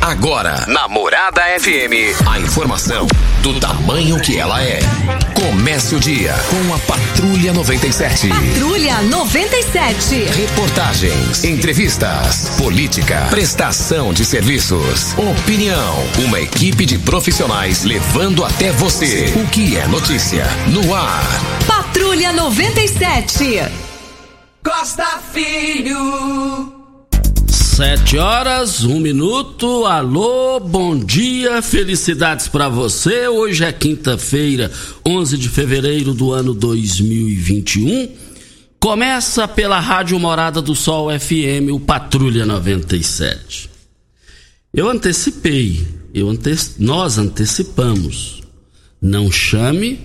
Agora, na Morada FM, a informação do tamanho que ela é. Comece o dia com a Patrulha 97. Patrulha 97. Reportagens, entrevistas, política, prestação de serviços, opinião. Uma equipe de profissionais levando até você o que é notícia no ar. Patrulha 97. Costa Filho. Sete horas, um minuto. Alô, bom dia, felicidades para você. Hoje é quinta-feira, 11 de fevereiro do ano 2021. Começa pela Rádio Morada do Sol FM, o Patrulha 97. Eu antecipei, eu ante... nós antecipamos. Não chame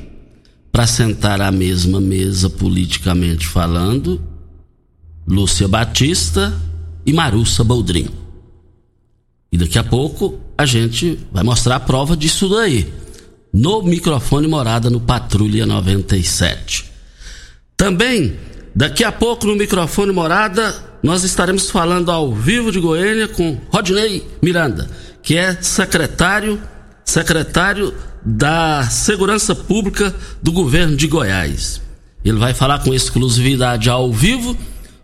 para sentar à mesma mesa politicamente falando Lúcia Batista e Marussa Boldrin. E daqui a pouco a gente vai mostrar a prova disso daí. No microfone morada no Patrulha 97. Também, daqui a pouco no microfone morada, nós estaremos falando ao vivo de Goiânia com Rodney Miranda, que é secretário, secretário da Segurança Pública do governo de Goiás. Ele vai falar com exclusividade ao vivo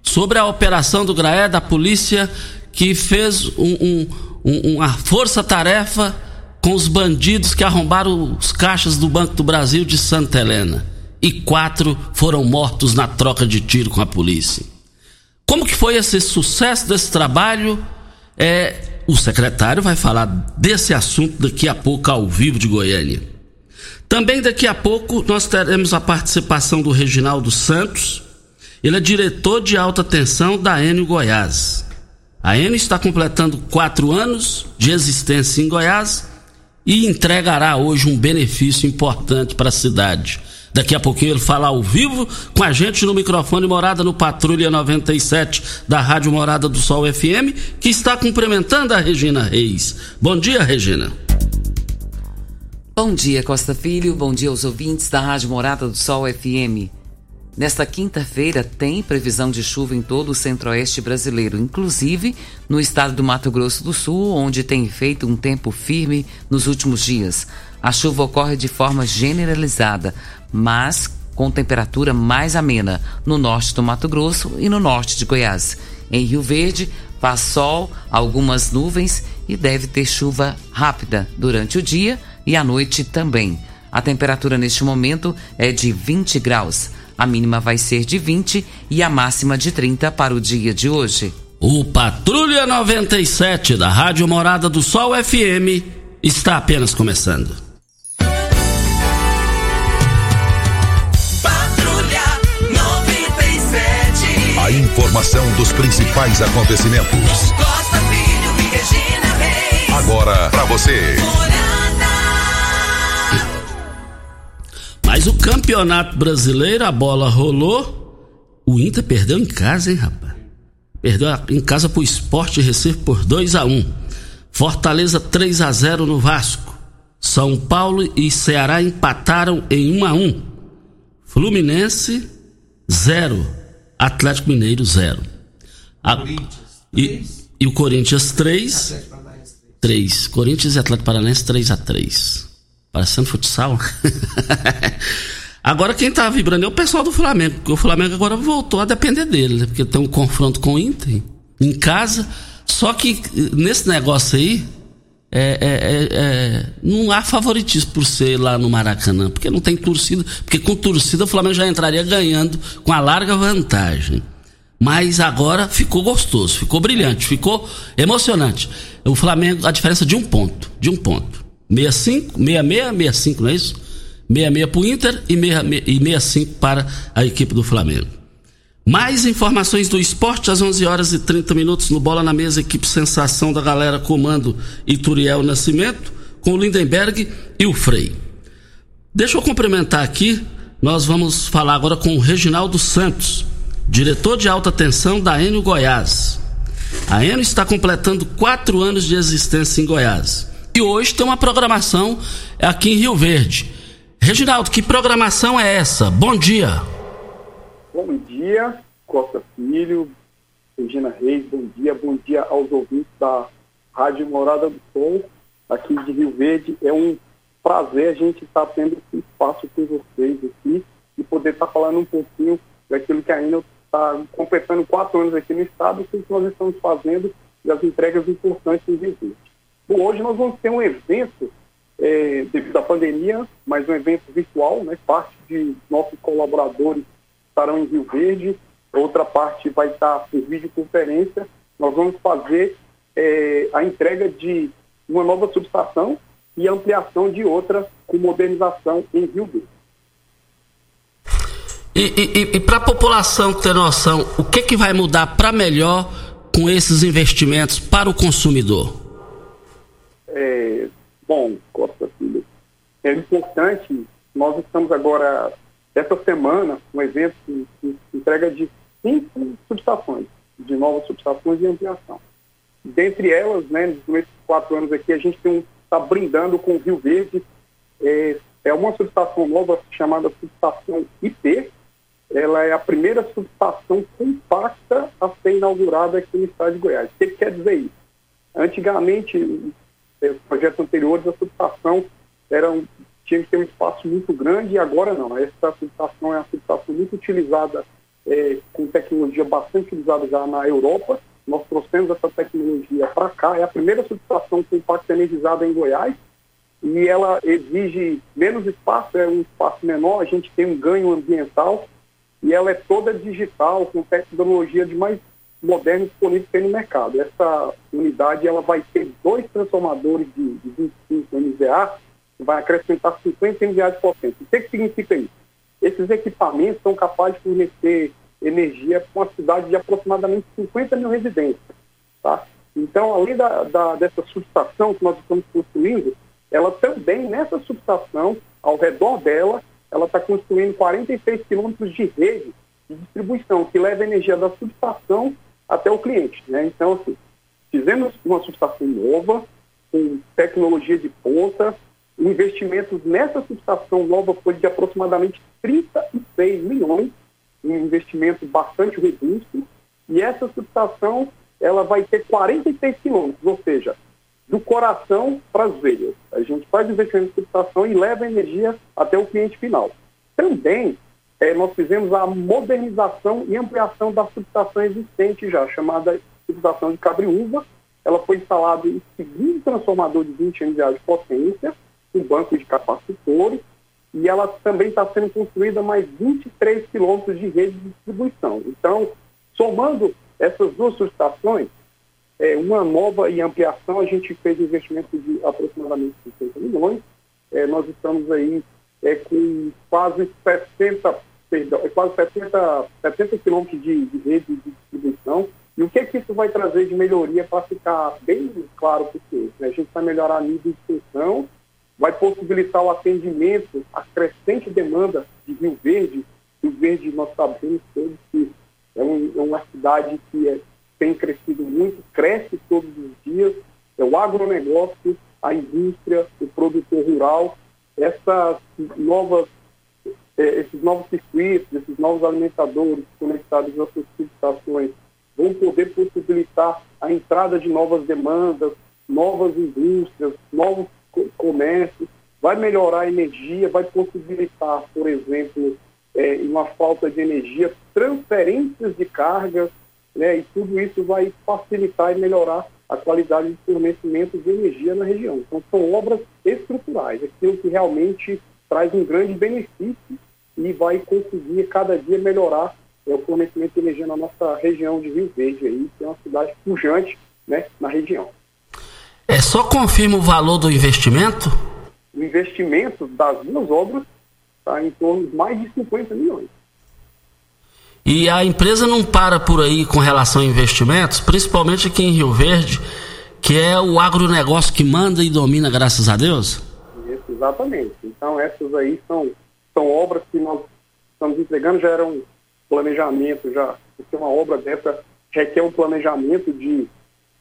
sobre a operação do Graé da polícia que fez um, um, um, uma força-tarefa com os bandidos que arrombaram os caixas do Banco do Brasil de Santa Helena. E quatro foram mortos na troca de tiro com a polícia. Como que foi esse sucesso desse trabalho? É, o secretário vai falar desse assunto daqui a pouco ao vivo de Goiânia. Também daqui a pouco nós teremos a participação do Reginaldo Santos, ele é diretor de alta tensão da Enio Goiás. A Enio está completando quatro anos de existência em Goiás e entregará hoje um benefício importante para a cidade. Daqui a pouquinho ele fala ao vivo com a gente no microfone Morada no Patrulha 97 da Rádio Morada do Sol FM, que está cumprimentando a Regina Reis. Bom dia, Regina. Bom dia, Costa Filho. Bom dia aos ouvintes da Rádio Morada do Sol FM. Nesta quinta-feira tem previsão de chuva em todo o centro-oeste brasileiro, inclusive no estado do Mato Grosso do Sul, onde tem feito um tempo firme nos últimos dias. A chuva ocorre de forma generalizada, mas com temperatura mais amena no norte do Mato Grosso e no norte de Goiás. Em Rio Verde, faz sol, algumas nuvens e deve ter chuva rápida durante o dia e à noite também. A temperatura neste momento é de 20 graus. A mínima vai ser de 20 e a máxima de 30 para o dia de hoje. O Patrulha 97 da Rádio Morada do Sol FM está apenas começando. Patrulha 97. A informação dos principais acontecimentos. Costa Filho e Regina Reis. Agora para você. Mas o campeonato brasileiro, a bola rolou. O Inter perdeu em casa, hein, rapaz? Perdeu em casa pro Esporte Recife por 2 a 1 Fortaleza 3 a 0 no Vasco. São Paulo e Ceará empataram em 1 a 1 Fluminense 0. Atlético Mineiro 0. A... E, e o Corinthians 3. 3. Corinthians e Atlético Paranaense 3 a 3 Parecendo futsal. agora quem tá vibrando é o pessoal do Flamengo, porque o Flamengo agora voltou a depender dele, né? Porque tem um confronto com o Inter em casa. Só que nesse negócio aí, é, é, é, é, não há favoritismo por ser lá no Maracanã, porque não tem torcida, porque com torcida o Flamengo já entraria ganhando com a larga vantagem. Mas agora ficou gostoso, ficou brilhante, ficou emocionante. O Flamengo, a diferença de um ponto, de um ponto. 65, 66, 65, não é isso? 66 para o Inter e 65 para a equipe do Flamengo. Mais informações do esporte às 11 horas e 30 minutos no Bola na Mesa, equipe Sensação da galera comando Ituriel Nascimento, com o Lindenberg e o Frei. Deixa eu cumprimentar aqui, nós vamos falar agora com o Reginaldo Santos, diretor de alta tensão da Enio Goiás. A Enio está completando quatro anos de existência em Goiás. E hoje tem uma programação aqui em Rio Verde. Reginaldo, que programação é essa? Bom dia. Bom dia, Costa Filho, Regina Reis, bom dia, bom dia aos ouvintes da Rádio Morada do Sol, aqui de Rio Verde. É um prazer a gente estar tendo esse espaço com vocês aqui e poder estar falando um pouquinho daquilo que ainda está completando quatro anos aqui no estado, o que nós estamos fazendo e as entregas importantes em Rio Verde. Bom, hoje nós vamos ter um evento é, devido à pandemia, mas um evento virtual, né? Parte de nossos colaboradores estarão em Rio Verde, outra parte vai estar por videoconferência. Nós vamos fazer é, a entrega de uma nova subestação e ampliação de outra com modernização em Rio Verde. E, e, e para a população ter noção, o que, que vai mudar para melhor com esses investimentos para o consumidor? É, bom, Costa Filho, é importante, nós estamos agora essa semana, um evento que, que entrega de cinco subestações, de novas subestações de ampliação. Dentre elas, né, nesses quatro anos aqui, a gente está brindando com o Rio Verde. É, é uma subestação nova chamada subestação IP. Ela é a primeira subestação compacta a ser inaugurada aqui no estado de Goiás. O que quer dizer isso? Antigamente, os projetos anteriores, a subestação tinha que ter um espaço muito grande e agora não. Essa subestação é uma subestação muito utilizada, é, com tecnologia bastante utilizada já na Europa. Nós trouxemos essa tecnologia para cá. É a primeira subestação impacto energizado em Goiás e ela exige menos espaço, é um espaço menor, a gente tem um ganho ambiental e ela é toda digital, com tecnologia de mais moderna disponível no mercado. Essa unidade ela vai ter dois transformadores de, de 25 MVA vai acrescentar 50 MVA de potência. O que, que significa isso? Esses equipamentos são capazes de fornecer energia para uma cidade de aproximadamente 50 mil residências. Tá? Então, além da, da, dessa subestação que nós estamos construindo, ela também, nessa subestação, ao redor dela, ela está construindo 46 quilômetros de rede de distribuição, que leva energia da subestação até o cliente. Né? Então, assim, fizemos uma subestação nova, com tecnologia de ponta, o investimento nessa subestação nova foi de aproximadamente 36 milhões, um investimento bastante robusto, e essa subestação ela vai ter 46 quilômetros, ou seja, do coração para as veias. A gente faz investimento em subestação e leva energia até o cliente final. Também é, nós fizemos a modernização e ampliação da subestação existente já, chamada subestação de Cabriúva. Ela foi instalada em segundo transformador de 20 MVA de potência, um banco de capacitores, e ela também está sendo construída mais 23 quilômetros de rede de distribuição. Então, somando essas duas subestações, é, uma nova e ampliação, a gente fez um investimento de aproximadamente 50 milhões. É, nós estamos aí é, com quase 60, perdão, é quase 70, 70 quilômetros de, de rede de distribuição. E o que, que isso vai trazer de melhoria para ficar bem claro para o né? A gente vai melhorar a nível de extensão vai possibilitar o atendimento à crescente demanda de Rio Verde. Rio Verde, nós sabemos todos que é, um, é uma cidade que é, tem crescido muito, cresce todos os dias. É o agronegócio, a indústria, o produtor rural, essas novas, é, esses novos circuitos, esses novos alimentadores conectados às suas subestações vão poder possibilitar a entrada de novas demandas, novas indústrias, novos comércio, vai melhorar a energia, vai possibilitar, por exemplo, é, uma falta de energia, transferências de cargas né, e tudo isso vai facilitar e melhorar a qualidade de fornecimento de energia na região. Então, são obras estruturais, aquilo que realmente traz um grande benefício e vai conseguir cada dia melhorar é, o fornecimento de energia na nossa região de Rio Verde, aí, que é uma cidade pujante né, na região. É só confirma o valor do investimento? O investimento das duas obras está em torno de mais de 50 milhões. E a empresa não para por aí com relação a investimentos, principalmente aqui em Rio Verde, que é o agronegócio que manda e domina, graças a Deus? Exatamente. Então, essas aí são, são obras que nós estamos entregando, já era um planejamento, já, porque uma obra dessa requer um planejamento de.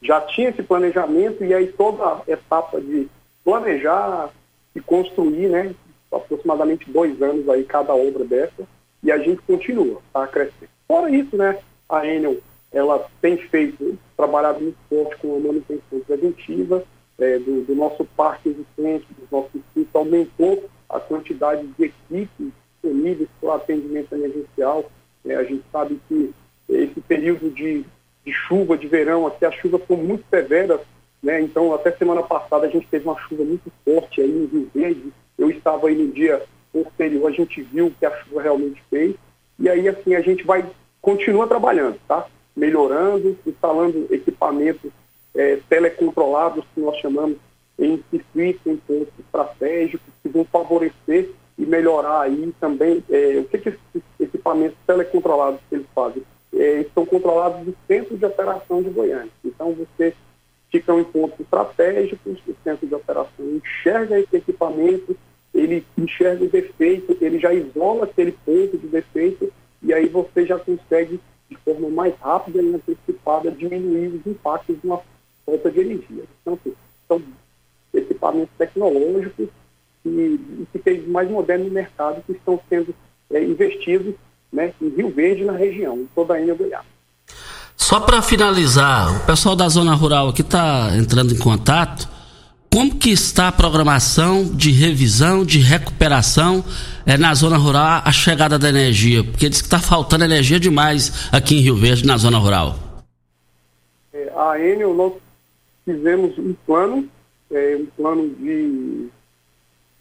Já tinha esse planejamento e aí toda a etapa de planejar e construir, né? Aproximadamente dois anos aí cada obra dessa e a gente continua a crescer. Fora isso, né, a Enel ela tem feito, trabalhado muito forte com a manutenção preventiva é, do, do, nosso parque existente, dos nossos institutos, aumentou a quantidade de equipes disponíveis para atendimento emergencial. É, a gente sabe que esse período de, de, chuva, de verão, aqui as chuvas são muito severas, né? então até semana passada a gente teve uma chuva muito forte aí em Rio Verde. Eu estava aí no dia posterior a gente viu o que a chuva realmente fez. E aí, assim, a gente vai, continua trabalhando, tá? Melhorando, instalando equipamentos é, telecontrolados, que nós chamamos em circuitos, em pontos estratégicos, que vão favorecer e melhorar aí também. É, o que, que esses equipamentos telecontrolados que eles fazem? É, estão controlados do centro de operação de Goiânia. Então, você fica em pontos estratégicos, o centro de operação enxerga esse equipamento, ele enxerga o defeito, ele já isola aquele ponto de defeito e aí você já consegue, de forma mais rápida e antecipada, diminuir os impactos de uma falta de energia. Então, assim, são equipamentos tecnológicos e, que tem mais moderno no mercado que estão sendo é, investidos né, em Rio Verde, na região, em toda a Ilha Goiás. Só para finalizar, o pessoal da zona rural aqui está entrando em contato como que está a programação de revisão, de recuperação é, na zona rural, a chegada da energia? Porque diz que está faltando energia demais aqui em Rio Verde, na zona rural. É, a Enel, nós fizemos um plano, é, um plano de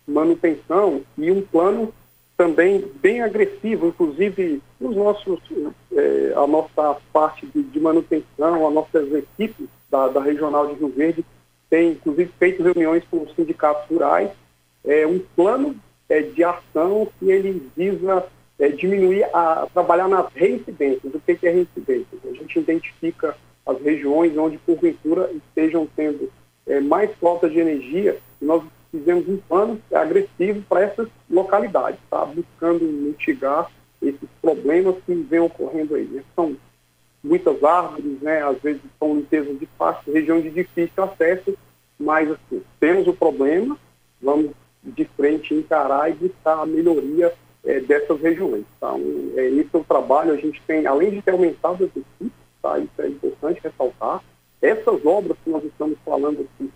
manutenção e um plano também bem agressivo, inclusive os nossos, é, a nossa parte de, de, manutenção, as nossas equipes da, da Regional de Rio Verde tem inclusive feito reuniões com os sindicatos rurais, é, um plano é, de ação que ele visa é, diminuir, a, trabalhar nas reincidências. O que é reincidência? A gente identifica as regiões onde, porventura, estejam tendo é, mais falta de energia, nós fizemos um plano agressivo para essas localidades, tá? buscando mitigar esses problemas que vêm ocorrendo aí. Né? São muitas árvores, né, às vezes são limpezas de pasto, região de difícil acesso, mas assim, temos o problema, vamos de frente encarar e buscar a melhoria é, dessas regiões. Então, é, esse é o trabalho, a gente tem, além de ter aumentado as equipes, tá, isso é importante ressaltar, essas obras que nós estamos falando aqui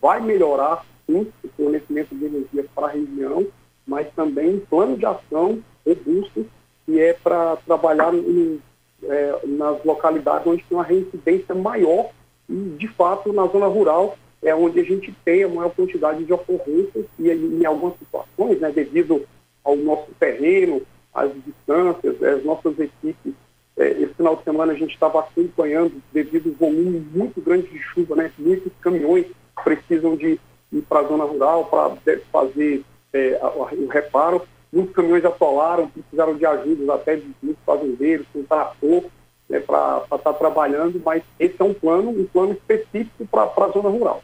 vai melhorar sim o fornecimento de energia para a região, mas também um plano de ação robusto que é para trabalhar em é, nas localidades onde tem uma reincidência maior e, de fato, na zona rural é onde a gente tem a maior quantidade de ocorrências e, em algumas situações, né, devido ao nosso terreno, às distâncias, as nossas equipes. É, esse final de semana a gente estava acompanhando, devido ao volume muito grande de chuva, né, muitos caminhões precisam de ir para a zona rural para fazer é, o reparo muitos caminhões atolaram, precisaram de ajuda até de muitos fazendeiros, com trator, né, para estar tá trabalhando, mas esse é um plano, um plano específico para a zona rural.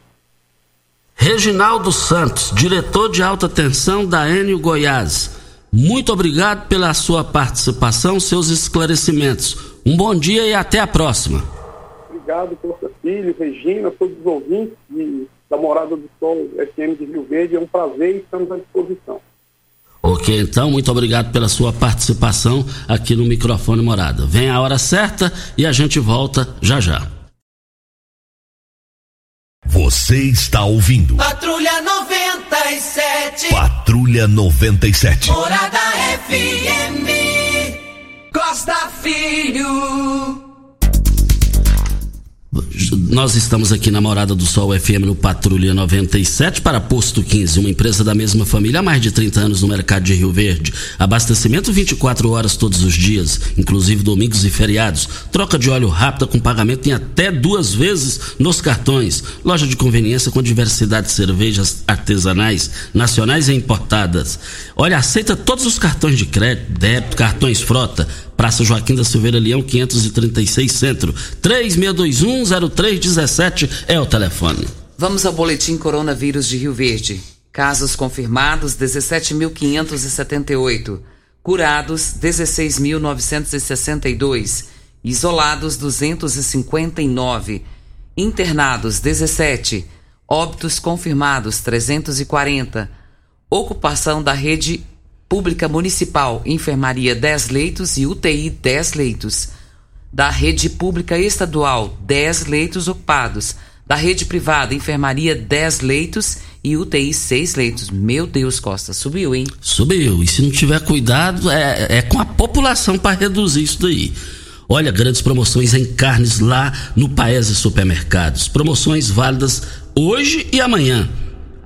Reginaldo Santos, diretor de alta tensão da Enio Goiás. Muito obrigado pela sua participação, seus esclarecimentos. Um bom dia e até a próxima. Obrigado, Costa Filho, Regina, todos os ouvintes de, da Morada do Sol FM de Rio Verde. É um prazer e estamos à disposição. Ok, então, muito obrigado pela sua participação aqui no microfone Morada. Vem a hora certa e a gente volta já já. Você está ouvindo. Patrulha 97. Patrulha 97. Morada FM. Costa Filho. Nós estamos aqui na Morada do Sol FM no Patrulha 97 para Posto 15, uma empresa da mesma família há mais de 30 anos no mercado de Rio Verde. Abastecimento 24 horas todos os dias, inclusive domingos e feriados. Troca de óleo rápida com pagamento em até duas vezes nos cartões. Loja de conveniência com diversidade de cervejas artesanais, nacionais e importadas. Olha, aceita todos os cartões de crédito, débito, cartões frota Praça Joaquim da Silveira Leão, 536 Centro. 36210317 é o telefone. Vamos ao boletim Coronavírus de Rio Verde. Casos confirmados 17.578. Curados 16.962. Isolados 259. Internados 17. Óbitos confirmados 340. Ocupação da rede Pública Municipal, Enfermaria 10 leitos e UTI 10 leitos. Da Rede Pública Estadual, 10 leitos ocupados. Da Rede Privada, Enfermaria 10 leitos e UTI 6 leitos. Meu Deus, Costa, subiu, hein? Subiu. E se não tiver cuidado, é, é com a população para reduzir isso daí. Olha, grandes promoções em carnes lá no Paese Supermercados. Promoções válidas hoje e amanhã.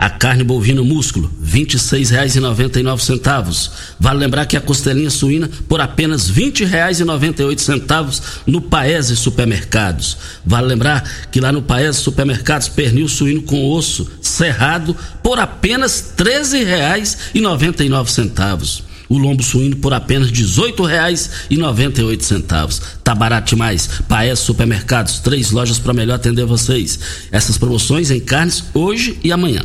A carne bovina músculo, R$ 26,99. Vale lembrar que a costelinha suína por apenas R$ 20,98 no Paese Supermercados. Vale lembrar que lá no Paese Supermercados, pernil suíno com osso cerrado por apenas R$ 13,99 o lombo suíno por apenas R$ 18,98. Tá barato demais. Paes Supermercados, três lojas para melhor atender vocês. Essas promoções em carnes hoje e amanhã.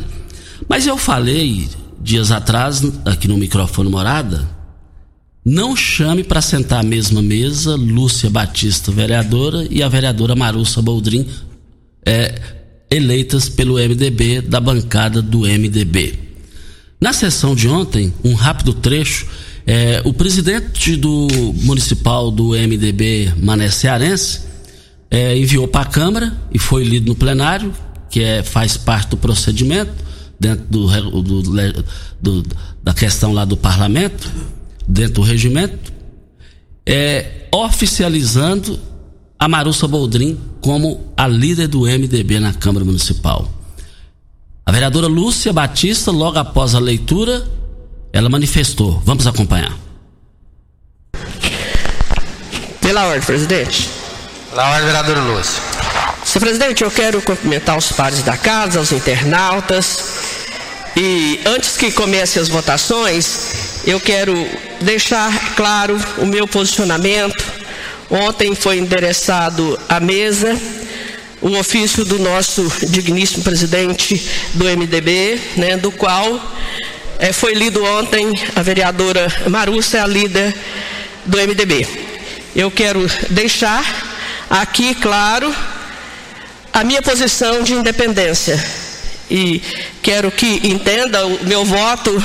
Mas eu falei dias atrás, aqui no microfone morada, não chame para sentar à mesma mesa Lúcia Batista, vereadora, e a vereadora Marussa Boldrin, é, eleitas pelo MDB, da bancada do MDB. Na sessão de ontem, um rápido trecho, é, o presidente do municipal do MDB, Mané Cearense, é, enviou para a Câmara e foi lido no plenário, que é, faz parte do procedimento dentro do, do, do, da questão lá do parlamento, dentro do regimento, é, oficializando a Marussa Boldrin como a líder do MDB na Câmara Municipal. A vereadora Lúcia Batista, logo após a leitura, ela manifestou. Vamos acompanhar. Pela ordem, presidente. Pela ordem, vereadora Lúcia. Senhor presidente, eu quero cumprimentar os pares da casa, os internautas, e antes que comece as votações, eu quero deixar claro o meu posicionamento. Ontem foi endereçado à mesa o ofício do nosso digníssimo presidente do MDB, né, do qual é, foi lido ontem a vereadora Marussa, a líder do MDB. Eu quero deixar aqui claro a minha posição de independência e quero que entenda o meu voto.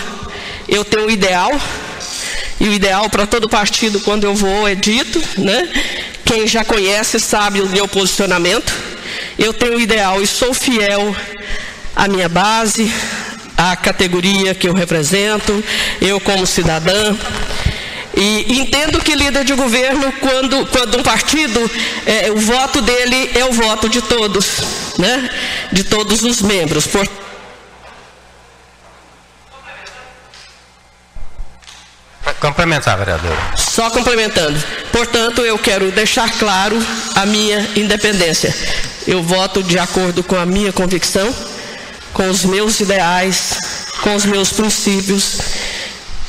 Eu tenho um ideal, e o ideal para todo partido quando eu vou é dito, né? Quem já conhece sabe o meu posicionamento. Eu tenho um ideal e sou fiel à minha base, à categoria que eu represento, eu como cidadã. E entendo que líder de governo, quando, quando um partido, é, o voto dele é o voto de todos, né? De todos os membros. Por... Complementar, vereadora. Só complementando. Portanto, eu quero deixar claro a minha independência. Eu voto de acordo com a minha convicção, com os meus ideais, com os meus princípios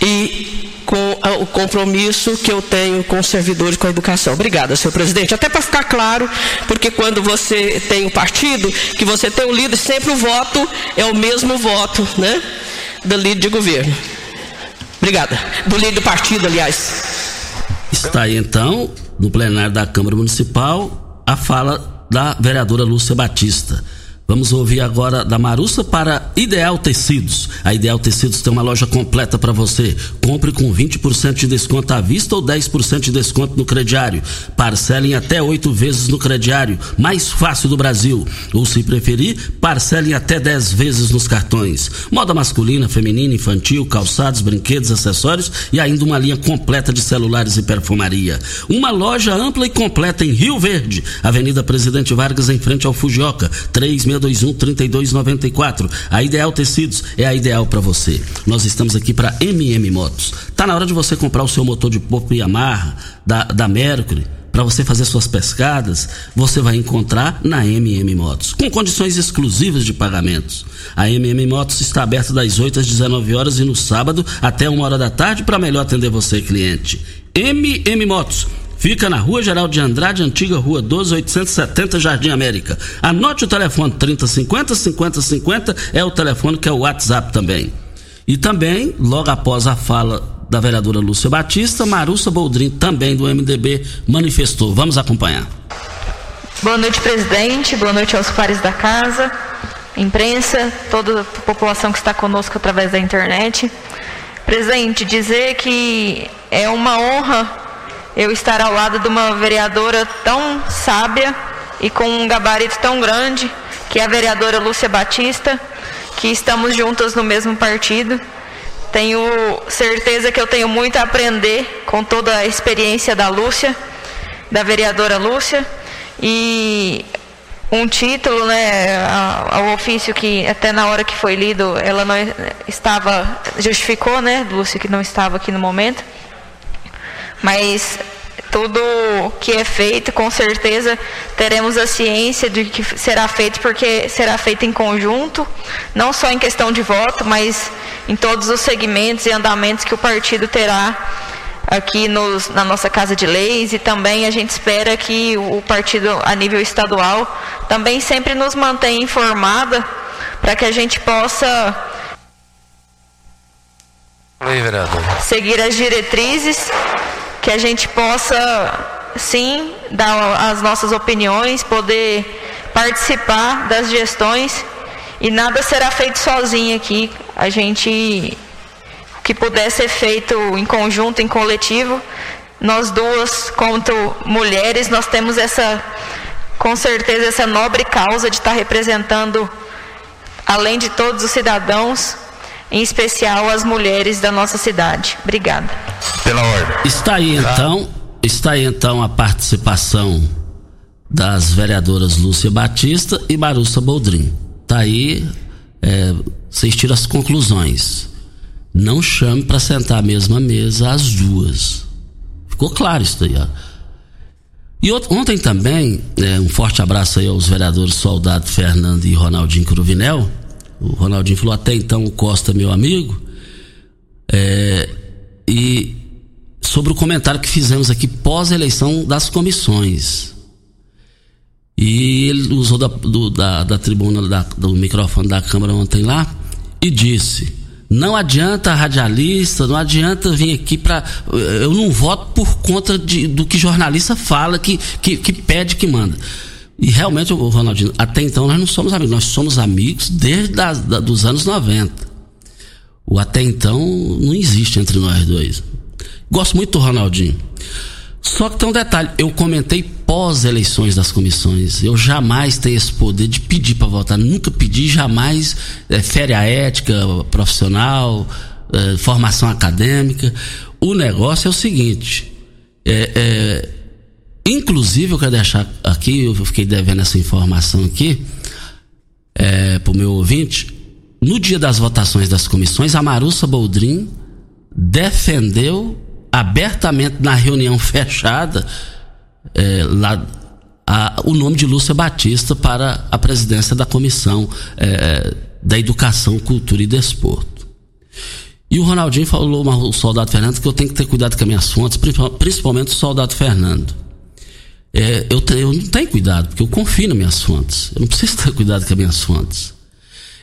e com o compromisso que eu tenho com os servidores com a educação. Obrigada, senhor presidente. Até para ficar claro, porque quando você tem um partido, que você tem um líder, sempre o voto é o mesmo voto, né? Do líder de governo. Obrigada. Do líder do partido, aliás. Está aí então, no plenário da Câmara Municipal, a fala da vereadora Lúcia Batista. Vamos ouvir agora da Marussa para Ideal Tecidos. A Ideal Tecidos tem uma loja completa para você. Compre com 20% de desconto à vista ou 10% de desconto no crediário. Parcelem até oito vezes no crediário, mais fácil do Brasil. Ou se preferir, parcelem até 10 vezes nos cartões. Moda masculina, feminina, infantil, calçados, brinquedos, acessórios e ainda uma linha completa de celulares e perfumaria. Uma loja ampla e completa em Rio Verde, Avenida Presidente Vargas em frente ao Fujioka, 3 3621 3294. A Ideal Tecidos é a ideal para você. Nós estamos aqui para MM Motos. Tá na hora de você comprar o seu motor de popa amarra da, da Mercury para você fazer suas pescadas, você vai encontrar na MM Motos, com condições exclusivas de pagamentos. A MM Motos está aberta das 8 às 19 horas e no sábado até uma hora da tarde para melhor atender você, cliente. MM Motos Fica na Rua Geral de Andrade, antiga Rua 12, 870, Jardim América. Anote o telefone 3050 5050 é o telefone que é o WhatsApp também. E também, logo após a fala da vereadora Lúcia Batista, Marussa Boldrin, também do MDB, manifestou. Vamos acompanhar. Boa noite, presidente. Boa noite aos pares da casa, imprensa, toda a população que está conosco através da internet. Presidente, dizer que é uma honra eu estar ao lado de uma vereadora tão sábia e com um gabarito tão grande, que é a vereadora Lúcia Batista, que estamos juntas no mesmo partido. Tenho certeza que eu tenho muito a aprender com toda a experiência da Lúcia, da vereadora Lúcia, e um título, né, ao ofício que até na hora que foi lido, ela não estava, justificou, né, Lúcia, que não estava aqui no momento mas tudo que é feito, com certeza teremos a ciência de que será feito, porque será feito em conjunto, não só em questão de voto, mas em todos os segmentos e andamentos que o partido terá aqui nos, na nossa Casa de Leis. E também a gente espera que o partido a nível estadual também sempre nos mantenha informada para que a gente possa Oi, seguir as diretrizes que a gente possa, sim, dar as nossas opiniões, poder participar das gestões e nada será feito sozinho aqui. A gente, que puder ser feito em conjunto, em coletivo, nós duas, quanto mulheres, nós temos essa, com certeza, essa nobre causa de estar representando, além de todos os cidadãos, em especial as mulheres da nossa cidade. Obrigada. Pela ordem. Está aí tá. então, está aí então a participação das vereadoras Lúcia Batista e Marussa Boldrin. Está aí, é, vocês tiram as conclusões. Não chame para sentar à mesma mesa as duas. Ficou claro isso aí, ó. E ontem também, é, um forte abraço aí aos vereadores Soldado Fernando e Ronaldinho Cruvinel o Ronaldinho falou até então o Costa, meu amigo. É, e sobre o comentário que fizemos aqui pós-eleição das comissões. E ele usou da, do, da, da tribuna, da, do microfone da Câmara ontem lá e disse: não adianta radialista, não adianta vir aqui para. Eu não voto por conta de, do que jornalista fala, que, que, que pede, que manda. E realmente, o Ronaldinho, até então nós não somos amigos, nós somos amigos desde os da, dos anos 90. O até então não existe entre nós dois. Gosto muito do Ronaldinho. Só que tem um detalhe, eu comentei pós-eleições das comissões. Eu jamais tenho esse poder de pedir para votar. Nunca pedi, jamais é, fere a ética profissional, é, formação acadêmica. O negócio é o seguinte: é, é Inclusive, eu quero deixar aqui, eu fiquei devendo essa informação aqui, é, para o meu ouvinte. No dia das votações das comissões, a Marussa Boldrin defendeu abertamente na reunião fechada é, lá, a, o nome de Lúcia Batista para a presidência da comissão é, da Educação, Cultura e Desporto. E o Ronaldinho falou, o soldado Fernando, que eu tenho que ter cuidado com as minhas fontes, principalmente o soldado Fernando é, eu, eu não tenho cuidado, porque eu confio nas minhas fontes. Eu não preciso ter cuidado com as minhas fontes.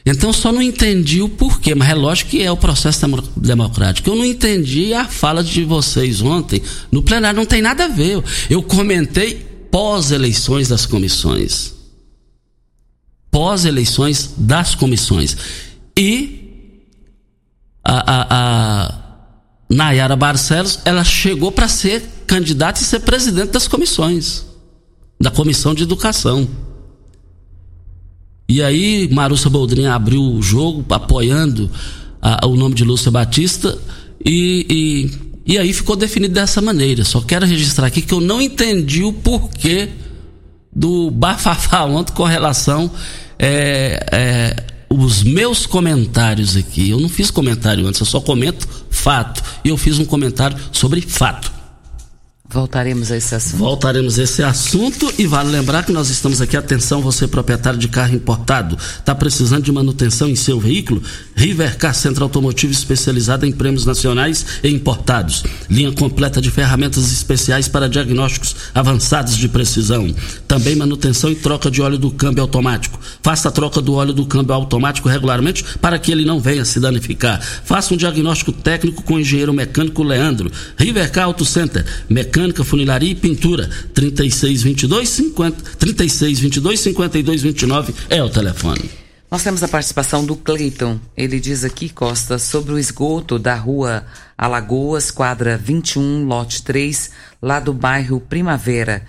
Então só não entendi o porquê, mas é lógico que é o processo democrático. Eu não entendi a fala de vocês ontem no plenário, não tem nada a ver. Eu comentei pós-eleições das comissões. pós-eleições das comissões. E a, a, a Nayara Barcelos, ela chegou para ser candidata e ser presidente das comissões, da Comissão de Educação. E aí, Marussa Boldrin abriu o jogo apoiando a, o nome de Lúcia Batista e, e, e, aí ficou definido dessa maneira. Só quero registrar aqui que eu não entendi o porquê do bafafá ontem com relação é, é, os meus comentários aqui. Eu não fiz comentário antes, eu só comento fato. E eu fiz um comentário sobre fato. Voltaremos a esse assunto. Voltaremos a esse assunto e vale lembrar que nós estamos aqui, atenção, você proprietário de carro importado, está precisando de manutenção em seu veículo? Rivercar Centro Automotivo especializada em prêmios nacionais e importados. Linha completa de ferramentas especiais para diagnósticos avançados de precisão. Também manutenção e troca de óleo do câmbio automático. Faça a troca do óleo do câmbio automático regularmente para que ele não venha se danificar. Faça um diagnóstico técnico com o engenheiro mecânico Leandro. Rivercar Auto Center, mecânico mecânica, funilaria e pintura. 3622 50 3622 5229 é o telefone. Nós temos a participação do Cleiton. Ele diz aqui, Costa, sobre o esgoto da rua Alagoas, quadra 21, lote 3, lá do bairro Primavera.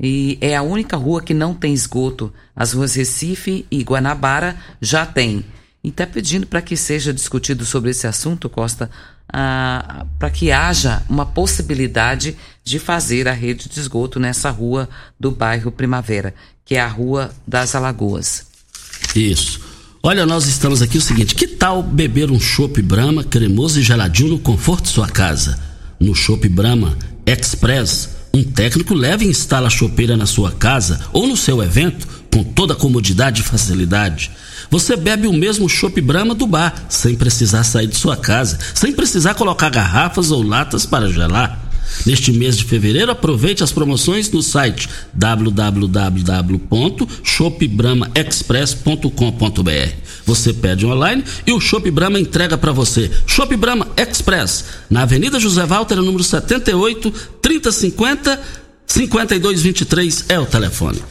E é a única rua que não tem esgoto. As ruas Recife e Guanabara já tem. E está pedindo para que seja discutido sobre esse assunto, Costa, ah, para que haja uma possibilidade de fazer a rede de esgoto nessa rua do bairro Primavera, que é a Rua das Alagoas. Isso. Olha, nós estamos aqui o seguinte: que tal beber um chopp Brahma cremoso e geladinho no conforto de sua casa? No chopp Brahma Express, um técnico leva e instala a chopeira na sua casa ou no seu evento com toda a comodidade e facilidade. Você bebe o mesmo chopp Brahma do bar, sem precisar sair de sua casa, sem precisar colocar garrafas ou latas para gelar. Neste mês de fevereiro, aproveite as promoções no site www.shopbramaexpress.com.br. Você pede online e o Shop Brahma entrega para você. Shop Brahma Express, na Avenida José Walter, número 78, 3050 5223 é o telefone.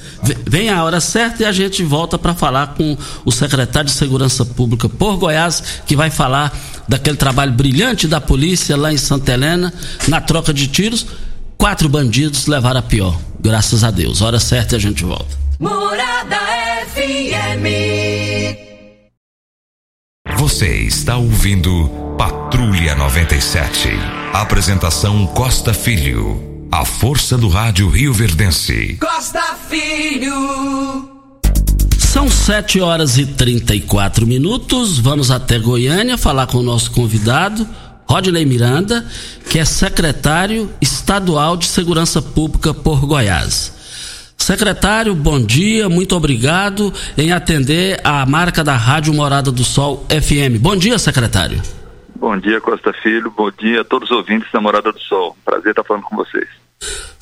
Vem a hora certa e a gente volta para falar com o secretário de Segurança Pública por Goiás, que vai falar daquele trabalho brilhante da polícia lá em Santa Helena, na troca de tiros. Quatro bandidos levaram a pior. Graças a Deus. Hora certa e a gente volta. Morada FM. Você está ouvindo Patrulha 97. Apresentação Costa Filho. A força do rádio Rio Verdense. Costa Filho. São 7 horas e 34 minutos. Vamos até Goiânia falar com o nosso convidado, Rodney Miranda, que é secretário estadual de Segurança Pública por Goiás. Secretário, bom dia, muito obrigado em atender a marca da Rádio Morada do Sol FM. Bom dia, secretário. Bom dia, Costa Filho. Bom dia a todos os ouvintes da Morada do Sol. Prazer estar falando com vocês.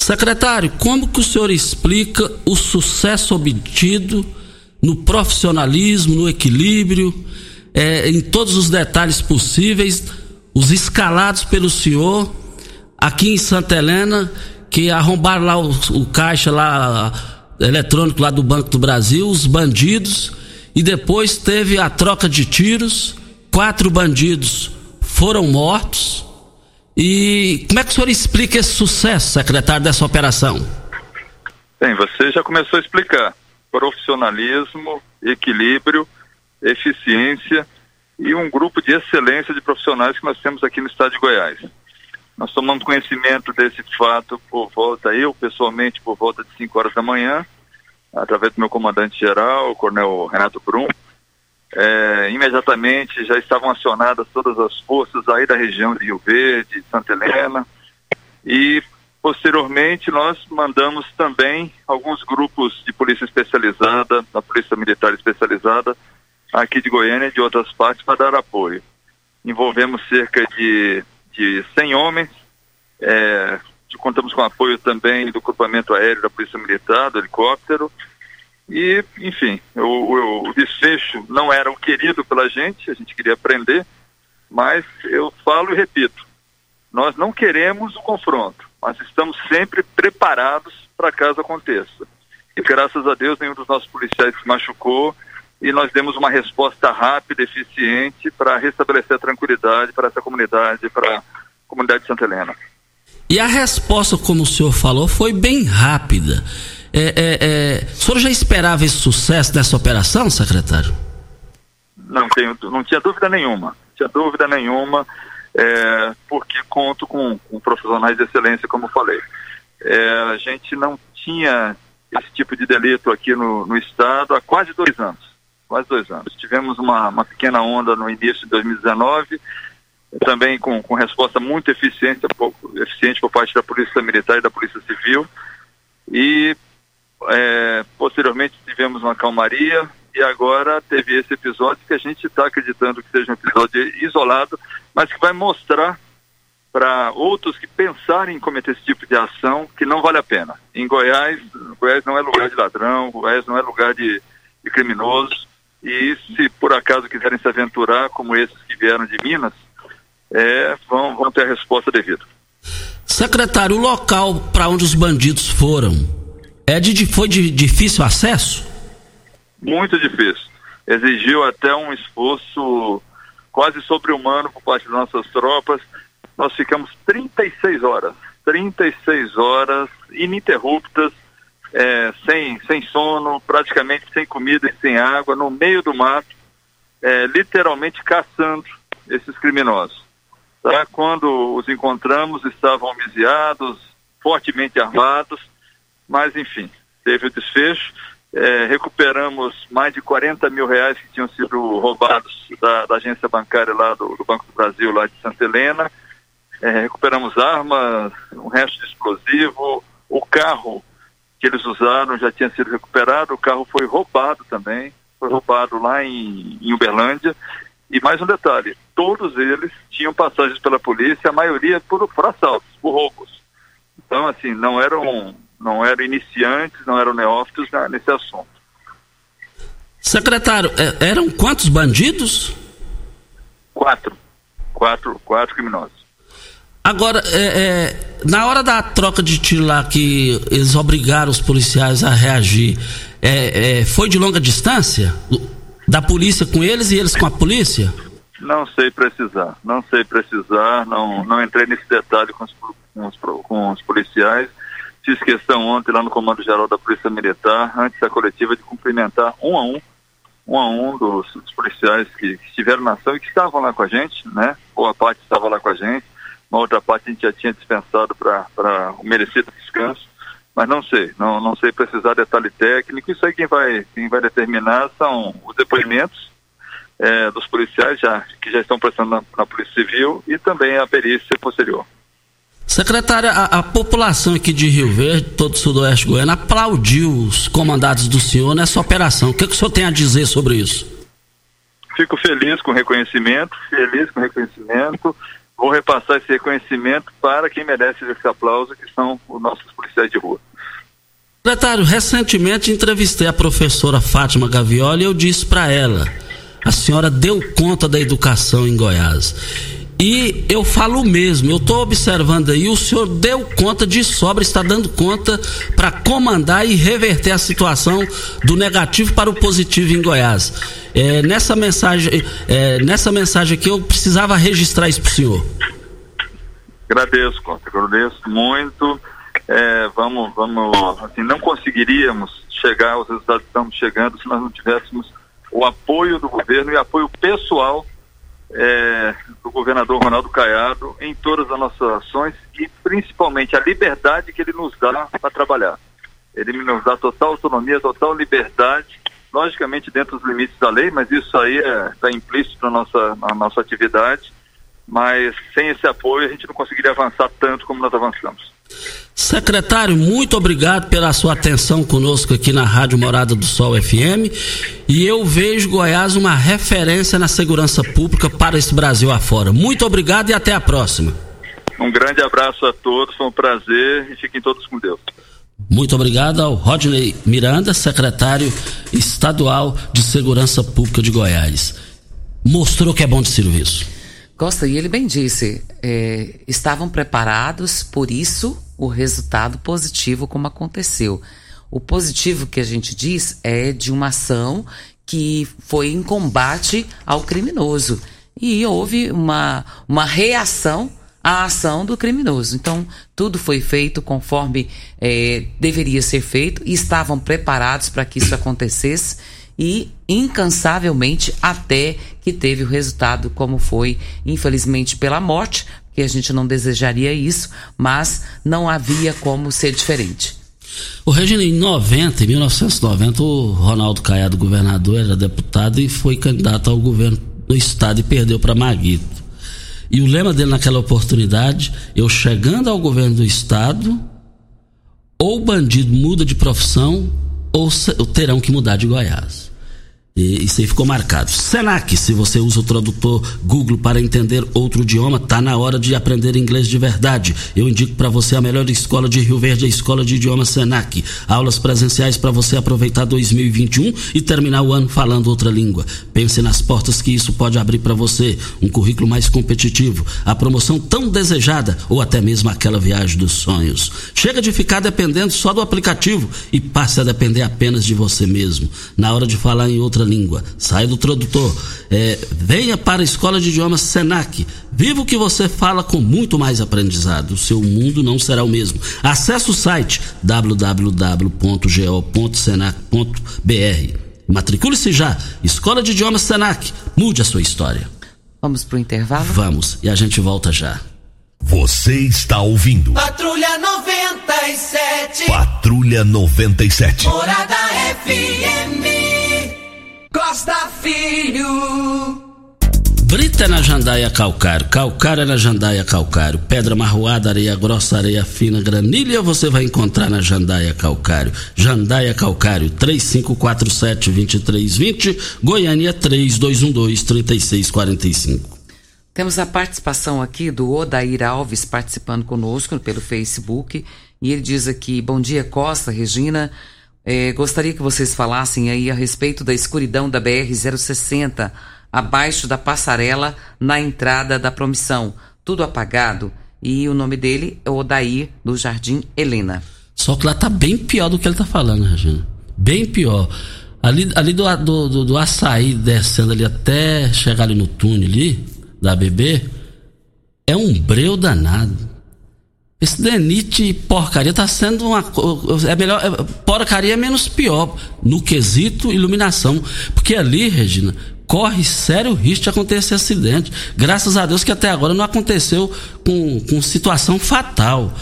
Secretário, como que o senhor explica o sucesso obtido no profissionalismo, no equilíbrio, é, em todos os detalhes possíveis, os escalados pelo senhor aqui em Santa Helena, que arrombaram lá o, o caixa lá eletrônico lá do Banco do Brasil, os bandidos, e depois teve a troca de tiros, quatro bandidos foram mortos e como é que o senhor explica esse sucesso, secretário, dessa operação? Bem, você já começou a explicar. Profissionalismo, equilíbrio, eficiência e um grupo de excelência de profissionais que nós temos aqui no estado de Goiás. Nós tomamos conhecimento desse fato por volta, eu pessoalmente, por volta de 5 horas da manhã, através do meu comandante geral, o coronel Renato Brum, é, imediatamente já estavam acionadas todas as forças aí da região de Rio Verde, Santa Helena, e posteriormente nós mandamos também alguns grupos de polícia especializada, da Polícia Militar Especializada, aqui de Goiânia e de outras partes para dar apoio. Envolvemos cerca de, de 100 homens, é, contamos com apoio também do grupamento aéreo da Polícia Militar, do helicóptero, e, enfim, o, o, o, desfecho não era o querido pela gente, a gente queria aprender, mas eu falo e repito, nós não queremos o confronto, mas estamos sempre preparados para caso aconteça. E graças a Deus nenhum dos nossos policiais se machucou, e nós demos uma resposta rápida, eficiente para restabelecer a tranquilidade para essa comunidade, para a comunidade de Santa Helena. E a resposta, como o senhor falou, foi bem rápida. É, é, é, o senhor já esperava esse sucesso dessa operação, secretário? Não, tenho, não tinha dúvida nenhuma. Não tinha dúvida nenhuma, é, porque conto com, com, profissionais de excelência, como falei. É, a gente não tinha esse tipo de delito aqui no, no estado há quase dois anos quase dois anos. Tivemos uma, uma pequena onda no início de 2019, também com, com resposta muito eficiente, eficiente por parte da Polícia Militar e da Polícia Civil. E é, posteriormente tivemos uma calmaria e agora teve esse episódio que a gente está acreditando que seja um episódio isolado, mas que vai mostrar para outros que pensarem em cometer esse tipo de ação que não vale a pena. Em Goiás, Goiás não é lugar de ladrão, Goiás não é lugar de, de criminosos. E se por acaso quiserem se aventurar, como esses que vieram de Minas, é, vão, vão ter a resposta devida. Secretário, o local para onde os bandidos foram é de, foi de difícil acesso? Muito difícil. Exigiu até um esforço quase sobre-humano por parte das nossas tropas. Nós ficamos 36 horas, 36 horas ininterruptas é, sem, sem sono, praticamente sem comida e sem água, no meio do mato, é, literalmente caçando esses criminosos. Tá? Quando os encontramos, estavam homiziados, fortemente armados, mas enfim, teve o desfecho. É, recuperamos mais de 40 mil reais que tinham sido roubados da, da agência bancária lá do, do, Banco do Brasil, lá de Santa Helena. É, recuperamos armas, um resto de explosivo, o carro que eles usaram já tinha sido recuperado, o carro foi roubado também, foi roubado lá em, em Uberlândia. E mais um detalhe, todos eles tinham passagens pela polícia, a maioria por, por assaltos, por roubos. Então, assim, não eram, não eram iniciantes, não eram neófitos né, nesse assunto. Secretário, é, eram quantos bandidos? Quatro. Quatro, quatro criminosos. Agora, é, é, na hora da troca de tiro lá que eles obrigaram os policiais a reagir, é, é, foi de longa distância? Da polícia com eles e eles com a polícia? Não sei precisar, não sei precisar, não, não entrei nesse detalhe com os, com os, com os policiais. Fiz questão ontem lá no Comando Geral da Polícia Militar, antes da coletiva, de cumprimentar um a um, um a um dos, dos policiais que, que estiveram na ação e que estavam lá com a gente, né? Boa parte estava lá com a gente uma outra parte a gente já tinha dispensado para o merecido descanso, mas não sei, não, não sei precisar detalhe técnico, isso aí quem vai, quem vai determinar são os depoimentos é, dos policiais já, que já estão prestando na, na, Polícia Civil e também a perícia posterior. Secretária, a, a, população aqui de Rio Verde, todo o sudoeste goiano, aplaudiu os comandados do senhor nessa operação. O que, que o senhor tem a dizer sobre isso? Fico feliz com o reconhecimento, feliz com o reconhecimento vou repassar esse reconhecimento para quem merece esse aplauso, que são os nossos policiais de rua. Secretário, recentemente entrevistei a professora Fátima Gavioli e eu disse para ela: a senhora deu conta da educação em Goiás. E eu falo mesmo, eu estou observando aí, o senhor deu conta de sobra, está dando conta para comandar e reverter a situação do negativo para o positivo em Goiás. É, nessa mensagem, é, nessa mensagem aqui eu precisava registrar isso para o senhor. Agradeço, Costa, agradeço muito. É, vamos, vamos, assim, não conseguiríamos chegar aos resultados que estamos chegando se nós não tivéssemos o apoio do governo e apoio pessoal é, do governador Ronaldo Caiado em todas as nossas ações e principalmente a liberdade que ele nos dá para trabalhar. Ele nos dá total autonomia, total liberdade, logicamente dentro dos limites da lei, mas isso aí está é, implícito na nossa, na nossa atividade. Mas sem esse apoio a gente não conseguiria avançar tanto como nós avançamos. Secretário, muito obrigado pela sua atenção conosco aqui na Rádio Morada do Sol FM. E eu vejo Goiás uma referência na segurança pública para esse Brasil afora. Muito obrigado e até a próxima. Um grande abraço a todos, foi um prazer e fiquem todos com Deus. Muito obrigado ao Rodney Miranda, secretário estadual de Segurança Pública de Goiás. Mostrou que é bom de serviço. Costa, e ele bem disse, é, estavam preparados, por isso o resultado positivo como aconteceu. O positivo que a gente diz é de uma ação que foi em combate ao criminoso. E houve uma, uma reação à ação do criminoso. Então, tudo foi feito conforme é, deveria ser feito estavam preparados para que isso acontecesse e incansavelmente até que teve o resultado como foi, infelizmente pela morte, que a gente não desejaria isso, mas não havia como ser diferente. O Regina, em 90, em 1990, o Ronaldo Caiado, governador, era deputado e foi candidato ao governo do estado e perdeu para Maguito. E o lema dele naquela oportunidade, eu chegando ao governo do estado, ou o bandido muda de profissão, ou terão que mudar de Goiás. E isso aí ficou marcado. Senac, se você usa o tradutor Google para entender outro idioma, tá na hora de aprender inglês de verdade. Eu indico para você a melhor escola de Rio Verde, a Escola de Idioma Senac. Aulas presenciais para você aproveitar 2021 e terminar o ano falando outra língua. Pense nas portas que isso pode abrir para você. Um currículo mais competitivo, a promoção tão desejada ou até mesmo aquela viagem dos sonhos. Chega de ficar dependendo só do aplicativo e passe a depender apenas de você mesmo. Na hora de falar em outra outra língua. Saia do tradutor. É, venha para a Escola de Idiomas Senac. Viva o que você fala com muito mais aprendizado. O seu mundo não será o mesmo. Acesse o site www.go.senac.br. Matricule-se já. Escola de Idiomas Senac. Mude a sua história. Vamos para o intervalo? Vamos. E a gente volta já. Você está ouvindo. Patrulha 97. Patrulha 97. Morada FM. Costa Filho. Brita na jandaia calcário, calcário na jandaia calcário, pedra marroada, areia grossa, areia fina, granilha você vai encontrar na jandaia calcário. Jandaia calcário, 3547-2320, Goiânia 3212-3645. Temos a participação aqui do Odair Alves participando conosco pelo Facebook e ele diz aqui, bom dia Costa, Regina, é, gostaria que vocês falassem aí a respeito da escuridão da BR-060, abaixo da passarela, na entrada da promissão. Tudo apagado. E o nome dele é Odair, do Jardim Helena. Só que lá tá bem pior do que ele tá falando, Regina. Bem pior. Ali, ali do, do, do, do açaí descendo ali até chegar ali no túnel ali, da BB, é um breu danado. Esse denite porcaria tá sendo uma. É melhor. É, porcaria é menos pior no quesito iluminação. Porque ali, Regina, corre sério risco de acontecer acidente. Graças a Deus que até agora não aconteceu com, com situação fatal.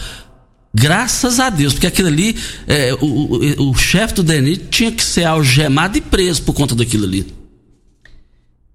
Graças a Deus, porque aquilo ali, é, o, o, o chefe do DENIT tinha que ser algemado e preso por conta daquilo ali.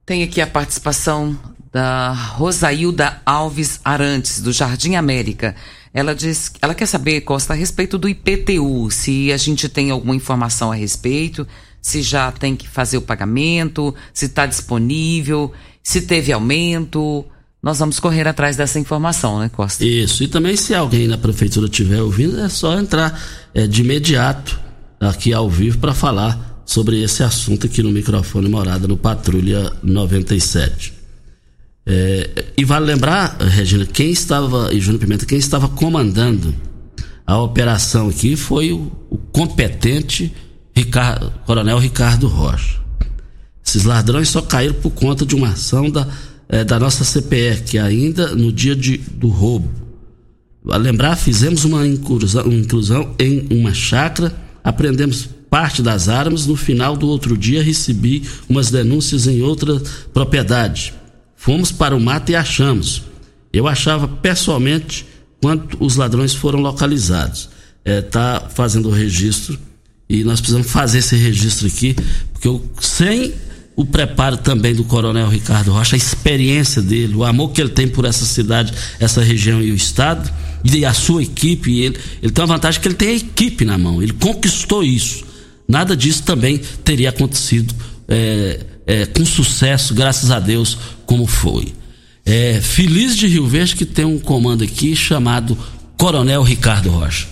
Tem aqui a participação da Rosailda Alves Arantes, do Jardim América. Ela diz, ela quer saber, Costa, a respeito do IPTU, se a gente tem alguma informação a respeito, se já tem que fazer o pagamento, se está disponível, se teve aumento. Nós vamos correr atrás dessa informação, né, Costa? Isso. E também se alguém na prefeitura estiver ouvindo, é só entrar é, de imediato aqui ao vivo para falar sobre esse assunto aqui no microfone Morada no Patrulha 97. É, e vale lembrar, Regina, quem estava, e Júnior Pimenta, quem estava comandando a operação aqui foi o, o competente Ricardo, Coronel Ricardo Rocha. Esses ladrões só caíram por conta de uma ação da, é, da nossa CPE, que ainda no dia de, do roubo. Vale lembrar, fizemos uma inclusão, uma inclusão em uma chácara, aprendemos parte das armas. No final do outro dia, recebi umas denúncias em outra propriedade. Fomos para o mato e achamos. Eu achava pessoalmente quando os ladrões foram localizados. Está é, fazendo o registro e nós precisamos fazer esse registro aqui, porque eu, sem o preparo também do Coronel Ricardo Rocha, a experiência dele, o amor que ele tem por essa cidade, essa região e o estado, e a sua equipe, ele, ele tem uma vantagem que ele tem a equipe na mão, ele conquistou isso. Nada disso também teria acontecido é, é, com sucesso, graças a Deus, como foi. É, feliz de Rio Verde que tem um comando aqui chamado Coronel Ricardo Rocha.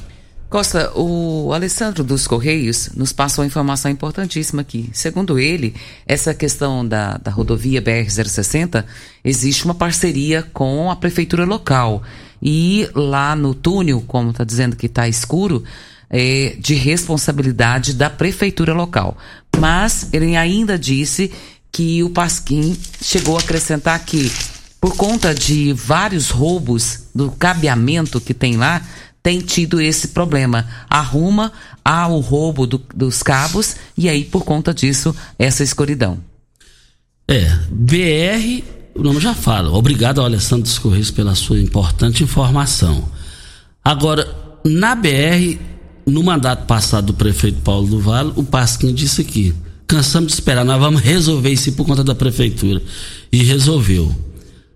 Costa, o Alessandro dos Correios nos passou uma informação importantíssima aqui. Segundo ele, essa questão da, da rodovia BR-060, existe uma parceria com a prefeitura local. E lá no túnel, como está dizendo que está escuro, é de responsabilidade da prefeitura local. Mas ele ainda disse que o Pasquim chegou a acrescentar que, por conta de vários roubos do cabeamento que tem lá, tem tido esse problema. Arruma ao roubo do, dos cabos e aí, por conta disso, essa escuridão. É, BR, o nome já fala. Obrigado Alessandro dos Correios pela sua importante informação. Agora, na BR, no mandato passado do prefeito Paulo do Vale, o Pasquim disse aqui: cansamos de esperar, nós vamos resolver isso por conta da prefeitura. E resolveu.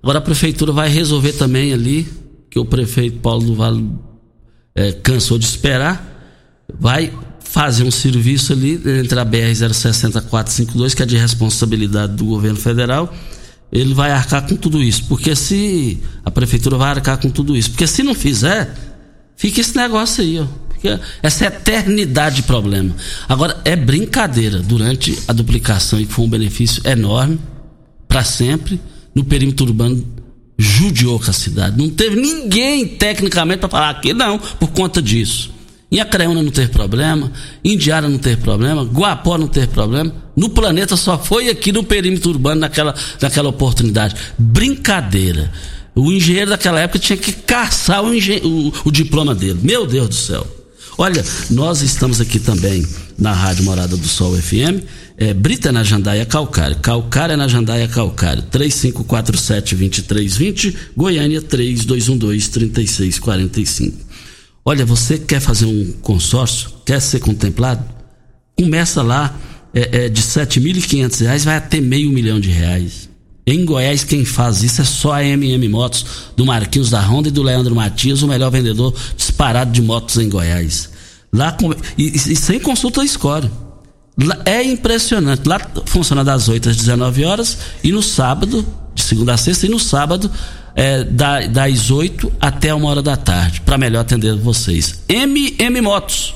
Agora a prefeitura vai resolver também ali, que o prefeito Paulo do Vale é, cansou de esperar, vai fazer um serviço ali entre a BR 060 que é de responsabilidade do governo federal, ele vai arcar com tudo isso. Porque se a prefeitura vai arcar com tudo isso, porque se não fizer, fica esse negócio aí, ó. Essa eternidade de problema. Agora, é brincadeira durante a duplicação e foi um benefício enorme para sempre no perímetro urbano judiou com a cidade. Não teve ninguém tecnicamente para falar aqui, não, por conta disso. Em Acreúna não teve problema, Indiara não teve problema, Guapó não teve problema. No planeta só foi aqui no perímetro urbano naquela, naquela oportunidade. Brincadeira. O engenheiro daquela época tinha que caçar o, o, o diploma dele. Meu Deus do céu. Olha, nós estamos aqui também na Rádio Morada do Sol FM. É, Brita é na Jandaia Calcário. É na Jandaia Calcário. 3547-2320. Goiânia 3212-3645. Olha, você quer fazer um consórcio? Quer ser contemplado? Começa lá é, é, de R$ 7.500 vai até meio milhão de reais. Em Goiás, quem faz isso é só a MM Motos, do Marquinhos da Honda e do Leandro Matias, o melhor vendedor disparado de motos em Goiás. Lá com, e, e, sem consulta score. Lá, é impressionante. Lá funciona das 8 às 19 horas e no sábado, de segunda a sexta, e no sábado, é, da, das 8 até uma hora da tarde, para melhor atender vocês. MM Motos.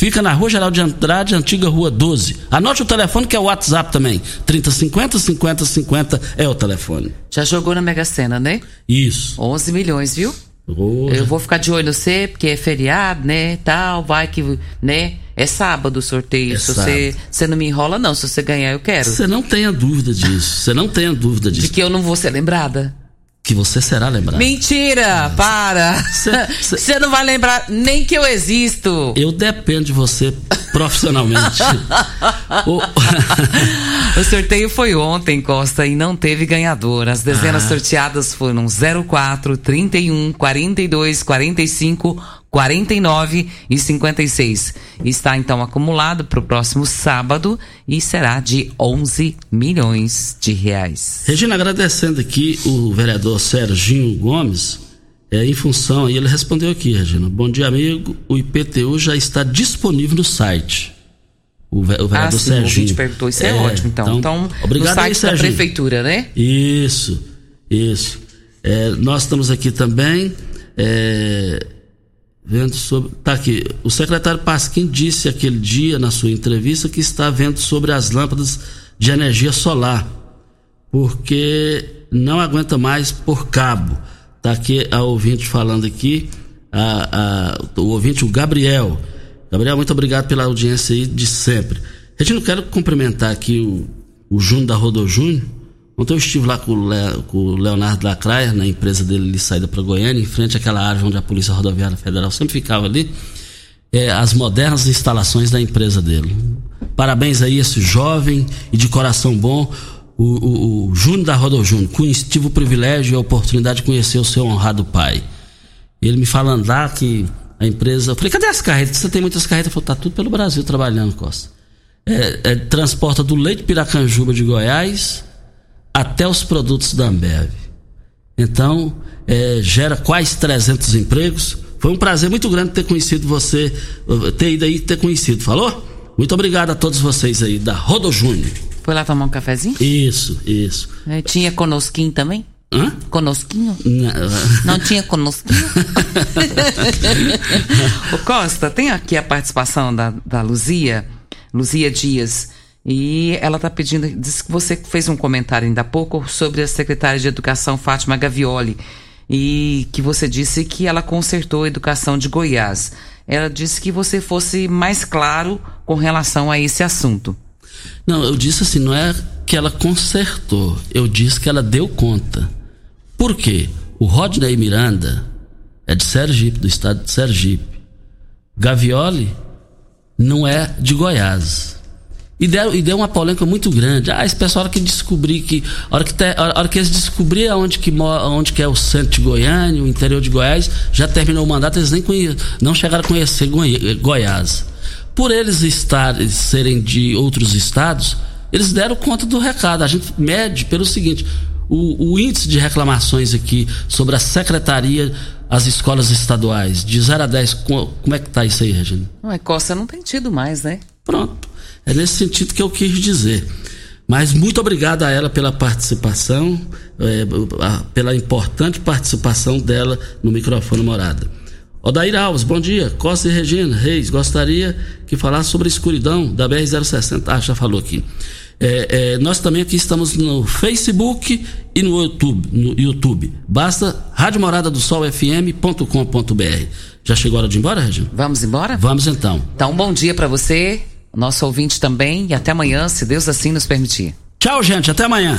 Fica na Rua Geral de Andrade, antiga Rua 12. Anote o telefone que é o WhatsApp também. 3050 50 50 é o telefone. Já jogou na Mega Sena, né? Isso. 11 milhões, viu? Oh. Eu vou ficar de olho no você, porque é feriado, né? Tal, vai que, né? É sábado o sorteio. É se sábado. você, você não me enrola, não. Se você ganhar, eu quero. Você não tenha dúvida disso. Você não tenha dúvida disso. De que eu não vou ser lembrada que você será lembrado. Mentira! Para! Você não vai lembrar nem que eu existo. Eu dependo de você profissionalmente. o... o... sorteio foi ontem, Costa, e não teve ganhador. As dezenas ah. sorteadas foram 04, 31, 42, 45, 49 e 56. Está então acumulado para o próximo sábado e será de 11 milhões de reais. Regina, agradecendo aqui o vereador Serginho Gomes, é, em função, aí ele respondeu aqui, Regina. Bom dia, amigo. O IPTU já está disponível no site. O, vereador ah, sim, Serginho. O perguntou, isso é, é ótimo, então. Então, então obrigado no site aí, da prefeitura, né? Isso, isso. É, nós estamos aqui também. É, vendo sobre. Tá aqui. O secretário Pasquim disse aquele dia na sua entrevista que está vendo sobre as lâmpadas de energia solar, porque não aguenta mais por cabo. Tá aqui a ouvinte falando aqui, a, a, o ouvinte, o Gabriel. Gabriel, muito obrigado pela audiência aí de sempre. Regina, quero cumprimentar aqui o, o Júnior da Rodo Júnior Ontem eu estive lá com o, Le, com o Leonardo Lacraia, na empresa dele de saída para Goiânia, em frente àquela área onde a Polícia Rodoviária Federal sempre ficava ali, é, as modernas instalações da empresa dele. Parabéns aí a esse jovem e de coração bom, o, o, o Júnior da Rodo Júnior. Tive o privilégio e a oportunidade de conhecer o seu honrado pai. Ele me falando lá que a empresa. Eu falei, cadê as carretas? Você tem muitas carretas? Ele falou, tá tudo pelo Brasil trabalhando, Costa. É, é, transporta do leite Piracanjuba de Goiás até os produtos da Ambev. Então, é, gera quase 300 empregos. Foi um prazer muito grande ter conhecido você, ter ido aí ter conhecido. Falou? Muito obrigado a todos vocês aí da Rodo Júnior. Foi lá tomar um cafezinho? Isso, isso. É, tinha conosquinho também? Hã? Conosquinho? Não, Não tinha conosquinho? o Costa, tem aqui a participação da, da Luzia, Luzia Dias. E ela está pedindo, diz que você fez um comentário ainda há pouco sobre a secretária de Educação Fátima Gavioli e que você disse que ela consertou a educação de Goiás. Ela disse que você fosse mais claro com relação a esse assunto. Não, eu disse assim, não é que ela consertou, eu disse que ela deu conta. Por quê? O Rodney Miranda é de Sergipe, do estado de Sergipe. Gavioli não é de Goiás. E deu, e deu uma polêmica muito grande. Ah, esse pessoal, a hora que descobrir que. A hora que, te, a hora que eles descobrir onde que, onde que é o centro de Goiânia, o interior de Goiás, já terminou o mandato, eles nem conhe, não chegaram a conhecer Goi, Goiás. Por eles estarem, serem de outros estados, eles deram conta do recado. A gente mede pelo seguinte: o, o índice de reclamações aqui sobre a secretaria as escolas estaduais, de 0 a 10, como é que tá isso aí, Regina? Não, é Costa não tem tido mais, né? Pronto. É nesse sentido que eu quis dizer. Mas muito obrigado a ela pela participação, é, pela importante participação dela no microfone morada. Odair Alves, bom dia. Costa e Regina Reis, gostaria que falasse sobre a escuridão da BR-060. Ah, já falou aqui. É, é, nós também aqui estamos no Facebook e no YouTube. No YouTube. Basta Rádio do Sol FM.com.br. Já chegou a hora de ir embora, Regina? Vamos embora? Vamos então. Então, bom dia para você nosso ouvinte também, e até amanhã, se Deus assim nos permitir. Tchau, gente, até amanhã.